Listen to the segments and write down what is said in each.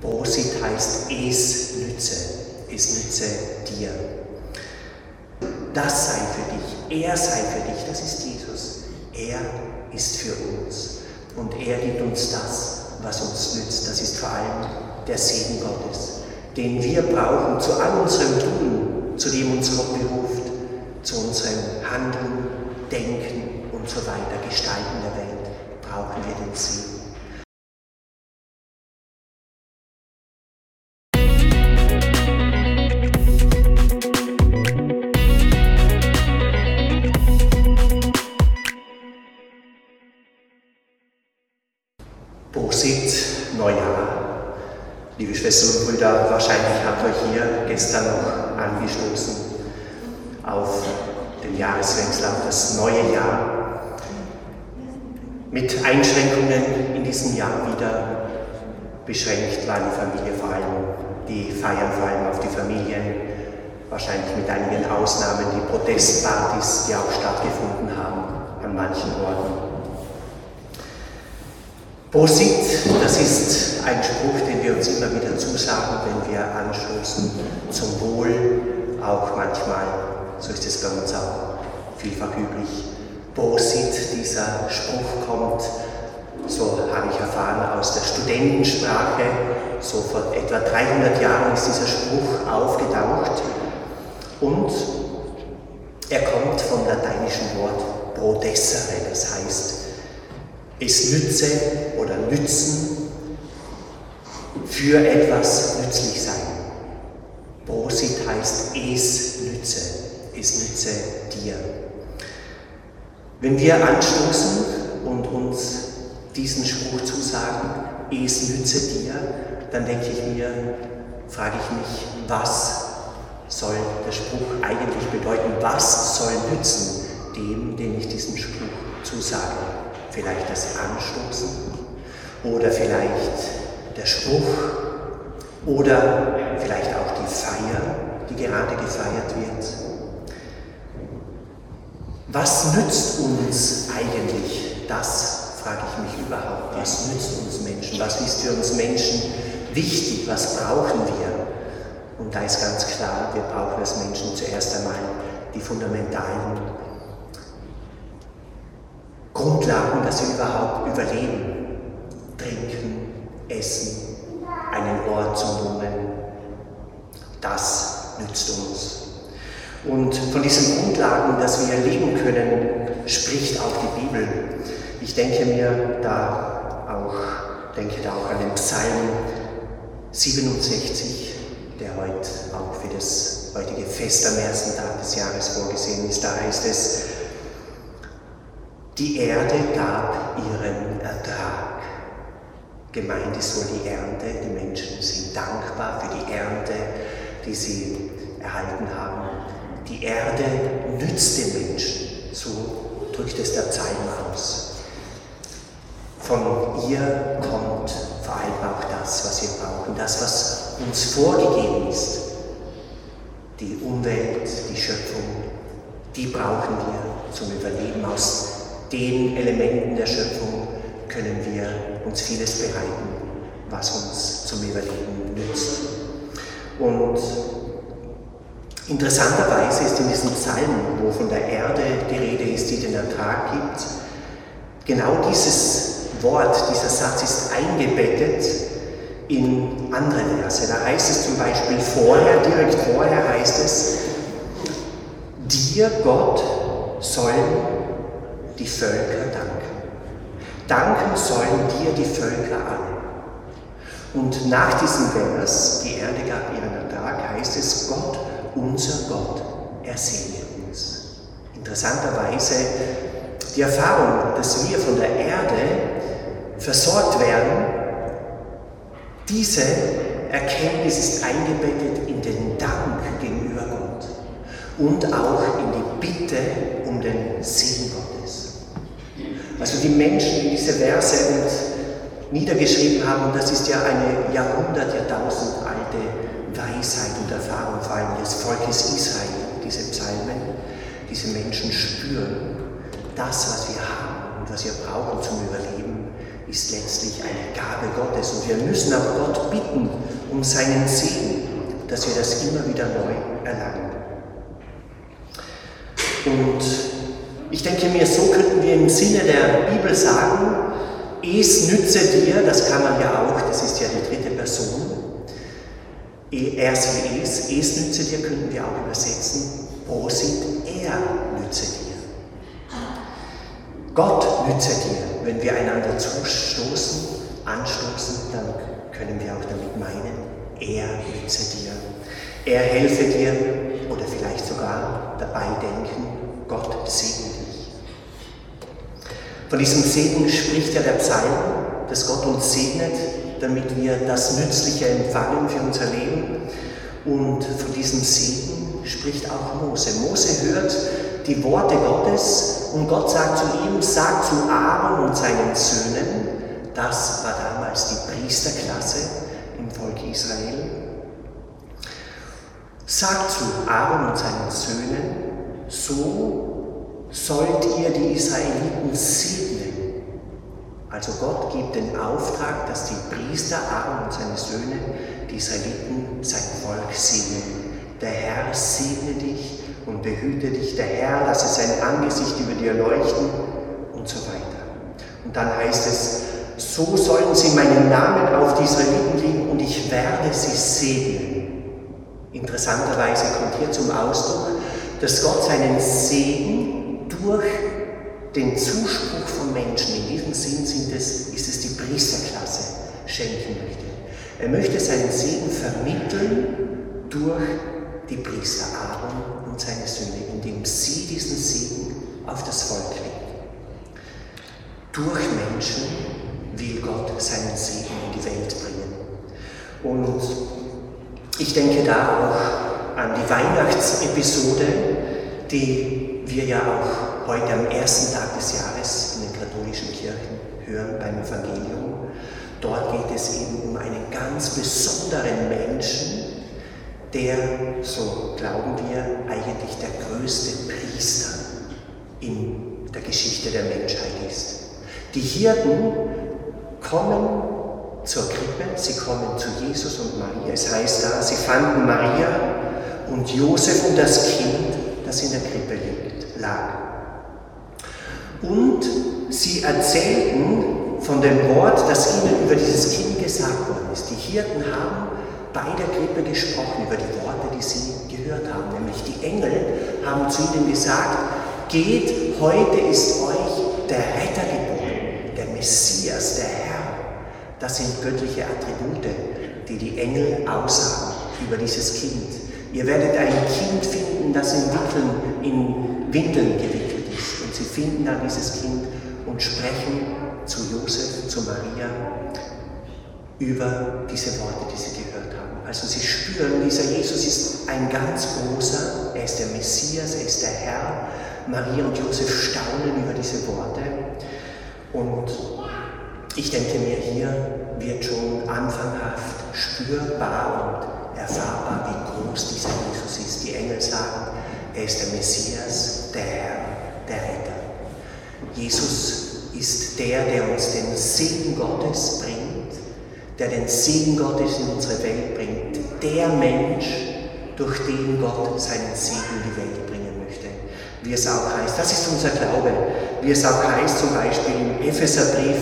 Prosit heißt es nütze, es nütze dir. Das sei für dich, er sei für dich, das ist Jesus. Er ist für uns und er gibt uns das, was uns nützt. Das ist vor allem der Segen Gottes, den wir brauchen zu all unserem Tun, zu dem uns Gott beruft, zu unserem Handeln, Denken und so weiter, Gestalten der Welt, brauchen wir den Segen. Prosit, Neujahr. Liebe Schwestern und Brüder, wahrscheinlich habt ihr euch hier gestern noch angestoßen auf den Jahreswechsel, auf das neue Jahr. Mit Einschränkungen in diesem Jahr wieder beschränkt war die Familie vor allem, die Feiern vor allem auf die Familien, wahrscheinlich mit einigen Ausnahmen, die Protestpartys, die auch stattgefunden haben an manchen Orten. Prosit, das ist ein Spruch, den wir uns immer wieder zusagen, wenn wir anstoßen zum Wohl, auch manchmal, so ist es bei uns auch vielfach üblich. Prosit, dieser Spruch kommt, so habe ich erfahren, aus der Studentensprache, so vor etwa 300 Jahren ist dieser Spruch aufgetaucht. Und er kommt vom lateinischen Wort prodessere, das heißt es nütze oder nützen, für etwas nützlich sein. Prosit heißt es nütze, es nütze dir. Wenn wir anstoßen und uns diesen Spruch zusagen, es nütze dir, dann denke ich mir, frage ich mich, was soll der Spruch eigentlich bedeuten? Was soll nützen dem, den ich diesen Spruch zusage? Vielleicht das Anstoßen oder vielleicht der Spruch oder vielleicht auch die Feier, die gerade gefeiert wird. Was nützt uns eigentlich das, frage ich mich überhaupt, was nützt uns Menschen, was ist für uns Menschen wichtig, was brauchen wir? Und da ist ganz klar, wir brauchen als Menschen zuerst einmal die fundamentalen Grundlagen, dass wir überhaupt überleben. Trinken, essen, einen Ort zum Wohnen. Das nützt uns. Und von diesen Grundlagen, dass wir leben können, spricht auch die Bibel. Ich denke mir da auch, denke da auch an den Psalm 67, der heute auch für das heutige Fest am ersten Tag des Jahres vorgesehen ist. Da heißt es, die Erde gab ihren Ertrag. Gemeint ist wohl die Ernte. Die Menschen sind dankbar für die Ernte, die sie erhalten haben. Die Erde nützt den Menschen. So drückt es der Psalm aus. Von ihr kommt vor allem auch das, was wir brauchen, das, was uns vorgegeben ist. Die Umwelt, die Schöpfung, die brauchen wir zum Überleben aus den Elementen der Schöpfung können wir uns vieles bereiten, was uns zum Überleben nützt. Und interessanterweise ist in diesem Psalm, wo von der Erde die Rede ist, die den Ertrag gibt, genau dieses Wort, dieser Satz ist eingebettet in andere Verse. Da heißt es zum Beispiel vorher, direkt vorher heißt es, dir Gott sollen die Völker danken. Danken sollen dir die Völker alle. Und nach diesem Vers, die Erde gab ihren Ertrag, heißt es, Gott, unser Gott, ersegne uns. Interessanterweise die Erfahrung, dass wir von der Erde versorgt werden, diese Erkenntnis ist eingebettet in den Dank gegenüber Gott und auch in die Bitte um den Segen. Also die Menschen, die diese Verse niedergeschrieben haben, und das ist ja eine Jahrhundert, Jahrtausend alte Weisheit und Erfahrung, vor allem des Volkes Israel, diese Psalmen, diese Menschen spüren, das, was wir haben und was wir brauchen zum Überleben, ist letztlich eine Gabe Gottes. Und wir müssen auch Gott bitten um seinen Segen, dass wir das immer wieder neu erlangen. Und ich denke mir, so könnten wir im Sinne der Bibel sagen, es nütze dir, das kann man ja auch, das ist ja die dritte Person, er sie es, es nütze dir könnten wir auch übersetzen, Prosit, er nütze dir. Gott nütze dir, wenn wir einander zustoßen, anstoßen, dann können wir auch damit meinen, er nütze dir. Er helfe dir oder vielleicht sogar dabei denken, Gott segne. Von diesem Segen spricht ja der Psalm, dass Gott uns segnet, damit wir das Nützliche empfangen für unser Leben. Und von diesem Segen spricht auch Mose. Mose hört die Worte Gottes und Gott sagt zu ihm, sagt zu Aaron und seinen Söhnen, das war damals die Priesterklasse im Volk Israel, sagt zu Aaron und seinen Söhnen, so sollt ihr die Israeliten segnen also Gott gibt den Auftrag, dass die Priester, Aaron und seine Söhne, die Israeliten, sein Volk segnen. Der Herr segne dich und behüte dich. Der Herr lasse sein Angesicht über dir leuchten und so weiter. Und dann heißt es, so sollen sie meinen Namen auf die Israeliten legen und ich werde sie segnen. Interessanterweise kommt hier zum Ausdruck, dass Gott seinen Segen durch den Zuspruch von Menschen, in diesem Sinn sind es, ist es die Priesterklasse, schenken möchte. Er möchte seinen Segen vermitteln durch die Priester Aaron und seine Söhne, indem sie diesen Segen auf das Volk legen. Durch Menschen will Gott seinen Segen in die Welt bringen. Und ich denke da auch an die Weihnachtsepisode, die wir ja auch heute am ersten Tag des Jahres in den katholischen Kirchen hören beim Evangelium. Dort geht es eben um einen ganz besonderen Menschen, der, so glauben wir, eigentlich der größte Priester in der Geschichte der Menschheit ist. Die Hirten kommen zur Krippe, sie kommen zu Jesus und Maria. Es heißt da, sie fanden Maria und Josef und das Kind, das in der Krippe liegt, lag. Und sie erzählten von dem Wort, das ihnen über dieses Kind gesagt worden ist. Die Hirten haben bei der Krippe gesprochen über die Worte, die sie gehört haben. Nämlich die Engel haben zu ihnen gesagt, geht, heute ist euch der Retter geboren, der Messias, der Herr. Das sind göttliche Attribute, die die Engel aussagen über dieses Kind. Ihr werdet ein Kind finden, das in Windeln, in Windeln gewickelt finden dann dieses Kind und sprechen zu Josef, zu Maria über diese Worte, die sie gehört haben. Also sie spüren, dieser Jesus ist ein ganz großer, er ist der Messias, er ist der Herr. Maria und Josef staunen über diese Worte. Und ich denke mir, hier wird schon anfanghaft spürbar und erfahrbar, wie groß dieser Jesus ist. Die Engel sagen, er ist der Messias, der Herr, der Retter. Jesus ist der, der uns den Segen Gottes bringt, der den Segen Gottes in unsere Welt bringt. Der Mensch, durch den Gott seinen Segen in die Welt bringen möchte. Wie es auch heißt, das ist unser Glaube. Wie es auch heißt, zum Beispiel im Epheserbrief,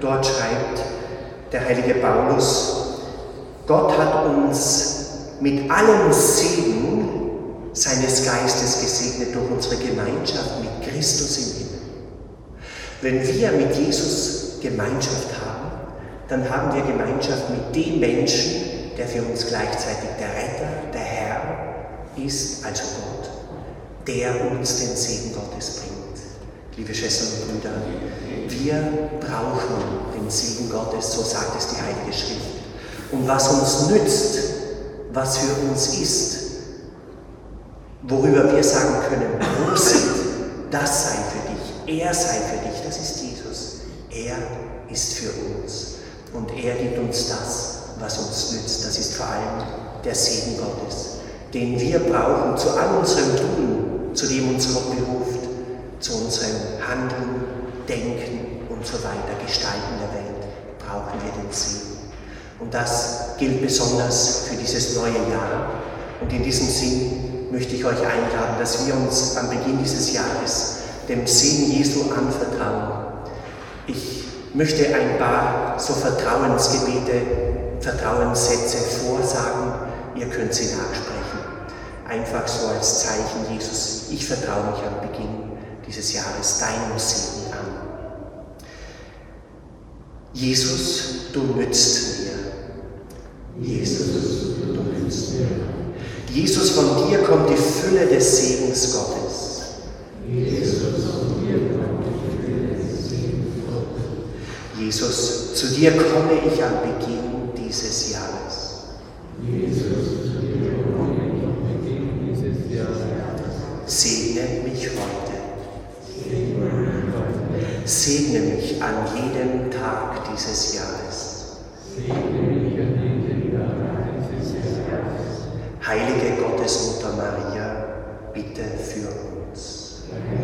dort schreibt der heilige Paulus, Gott hat uns mit allem Segen seines Geistes gesegnet durch unsere Gemeinschaft mit Christus im Himmel. Wenn wir mit Jesus Gemeinschaft haben, dann haben wir Gemeinschaft mit dem Menschen, der für uns gleichzeitig der Retter, der Herr ist, also Gott, der uns den Segen Gottes bringt. Liebe Schwestern und Brüder, wir brauchen den Segen Gottes, so sagt es die Heilige Schrift. Und was uns nützt, was für uns ist, worüber wir sagen können, sind, das sei für dich, er sei für dich das ist Jesus. Er ist für uns. Und er gibt uns das, was uns nützt. Das ist vor allem der Segen Gottes, den wir brauchen zu all unserem Tun, zu dem uns Gott beruft, zu unserem Handeln, Denken und so weiter, Gestalten der Welt, brauchen wir den Segen. Und das gilt besonders für dieses neue Jahr. Und in diesem Sinn möchte ich euch einladen, dass wir uns am Beginn dieses Jahres dem Segen Jesu anvertrauen. Ich möchte ein paar so Vertrauensgebete, Vertrauenssätze vorsagen. Ihr könnt sie nachsprechen. Einfach so als Zeichen, Jesus, ich vertraue mich am Beginn dieses Jahres deinem Segen an. Jesus, du nützt mir. Jesus, du nützt mir. Jesus, von dir kommt die Fülle des Segens Gottes. Jesus, zu dir komme ich am Beginn dieses Jahres. Jesus, Segne mich heute. Segne mich an jedem Tag dieses Jahres. Heilige Gottesmutter Maria, bitte